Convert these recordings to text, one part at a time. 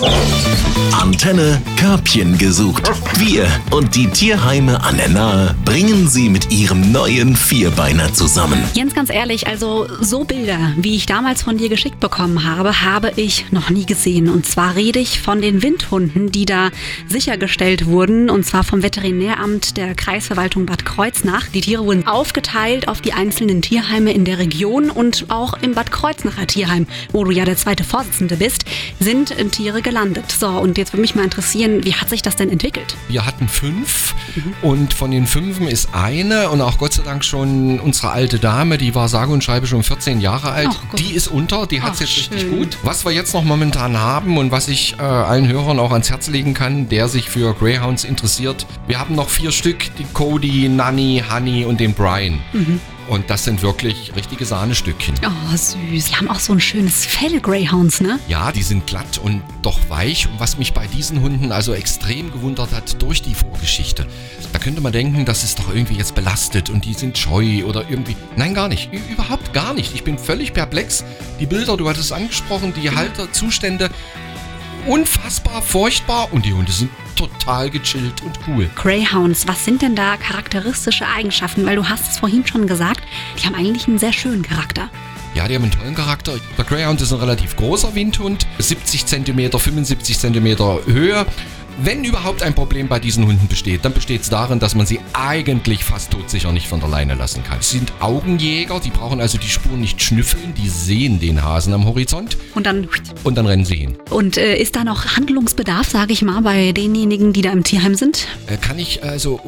Thank you. Antenne Körbchen gesucht. Wir und die Tierheime an der Nahe bringen sie mit ihrem neuen Vierbeiner zusammen. Jens, ganz ehrlich, also so Bilder, wie ich damals von dir geschickt bekommen habe, habe ich noch nie gesehen. Und zwar rede ich von den Windhunden, die da sichergestellt wurden. Und zwar vom Veterinäramt der Kreisverwaltung Bad Kreuznach. Die Tiere wurden aufgeteilt auf die einzelnen Tierheime in der Region und auch im Bad Kreuznacher Tierheim, wo du ja der zweite Vorsitzende bist, sind Tiere gelandet. So, und jetzt würde mich mal interessieren, wie hat sich das denn entwickelt? Wir hatten fünf mhm. und von den fünfen ist eine und auch Gott sei Dank schon unsere alte Dame, die war sage und schreibe schon 14 Jahre alt, Ach, die ist unter, die hat es jetzt schön. richtig gut. Was wir jetzt noch momentan haben und was ich äh, allen Hörern auch ans Herz legen kann, der sich für Greyhounds interessiert, wir haben noch vier Stück, die Cody, Nanny, Honey und den Brian. Mhm. Und das sind wirklich richtige Sahnestückchen. Oh, süß. Die haben auch so ein schönes Fell, Greyhounds, ne? Ja, die sind glatt und doch weich. Und was mich bei diesen Hunden also extrem gewundert hat durch die Vorgeschichte, da könnte man denken, das ist doch irgendwie jetzt belastet und die sind scheu oder irgendwie. Nein, gar nicht. Überhaupt gar nicht. Ich bin völlig perplex. Die Bilder, du hattest es angesprochen, die Halterzustände, unfassbar furchtbar und die Hunde sind total gechillt und cool. Greyhounds, was sind denn da charakteristische Eigenschaften? Weil du hast es vorhin schon gesagt, die haben eigentlich einen sehr schönen Charakter. Ja, die haben einen tollen Charakter. Der Greyhound ist ein relativ großer Windhund, 70 cm, 75 cm Höhe wenn überhaupt ein Problem bei diesen Hunden besteht, dann besteht es darin, dass man sie eigentlich fast todsicher nicht von der Leine lassen kann. Sie sind Augenjäger, die brauchen also die Spuren nicht schnüffeln, die sehen den Hasen am Horizont. Und dann. Und dann rennen sie hin. Und äh, ist da noch Handlungsbedarf, sage ich mal, bei denjenigen, die da im Tierheim sind? Äh, kann ich also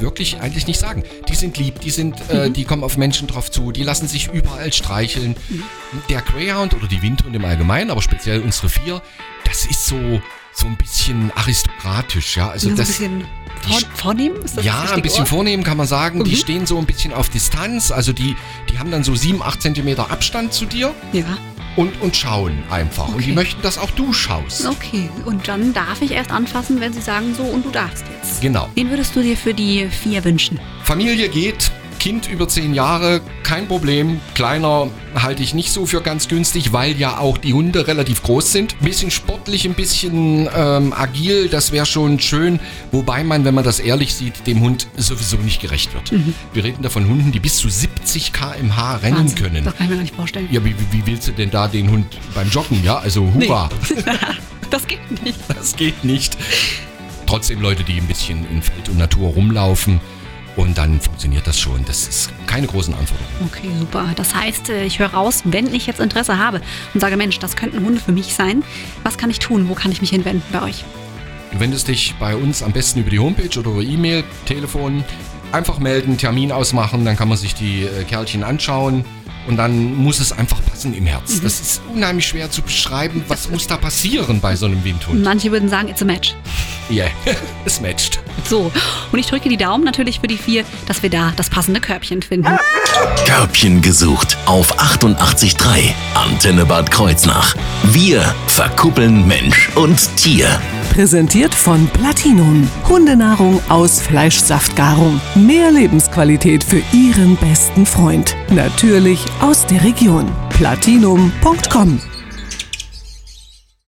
wirklich eigentlich nicht sagen. Die sind lieb, die sind, äh, mhm. die kommen auf Menschen drauf zu, die lassen sich überall streicheln. Mhm. Der Greyhound oder die Windhunde im Allgemeinen, aber speziell unsere vier, das ist so so ein bisschen aristokratisch, ja. Also so das, ein bisschen vor, vornehm? Ist das ja, ein bisschen Ort? vornehm kann man sagen. Mhm. Die stehen so ein bisschen auf Distanz. Also die, die haben dann so sieben, acht Zentimeter Abstand zu dir. Ja. Und, und schauen einfach. Okay. Und die möchten, dass auch du schaust. Okay, und dann darf ich erst anfassen, wenn sie sagen so und du darfst jetzt. Genau. Wen würdest du dir für die vier wünschen? Familie geht, Kind über zehn Jahre, kein Problem. Kleiner halte ich nicht so für ganz günstig, weil ja auch die Hunde relativ groß sind. Ein bisschen sportlich, ein bisschen ähm, agil, das wäre schon schön. Wobei man, wenn man das ehrlich sieht, dem Hund sowieso nicht gerecht wird. Mhm. Wir reden da von Hunden, die bis zu 70 km/h rennen Wahnsinn. können. Das kann ich mir nicht vorstellen. Ja, wie, wie willst du denn da den Hund beim Joggen? Ja, also hurra. Nee. das geht nicht. Das geht nicht. Trotzdem Leute, die ein bisschen in Feld und Natur rumlaufen, und dann funktioniert das schon. Das ist keine großen Anforderungen. Okay, super. Das heißt, äh, ich höre raus, wenn ich jetzt Interesse habe und sage, Mensch, das könnten Hunde für mich sein, was kann ich tun? Wo kann ich mich hinwenden bei euch? Du wendest dich bei uns am besten über die Homepage oder über E-Mail, Telefon. Einfach melden, Termin ausmachen, dann kann man sich die äh, Kerlchen anschauen. Und dann muss es einfach passen im Herz. Mhm. Das ist unheimlich schwer zu beschreiben. Was muss da passieren bei so einem Windhund? Manche würden sagen, it's a match. Ja, yeah. es matcht. So, und ich drücke die Daumen natürlich für die vier, dass wir da das passende Körbchen finden. Körbchen gesucht auf 88.3 Antenne Bad Kreuznach. Wir verkuppeln Mensch und Tier. Präsentiert von Platinum. Hundenahrung aus Fleischsaftgarung. Mehr Lebensqualität für Ihren besten Freund. Natürlich aus der Region. Platinum.com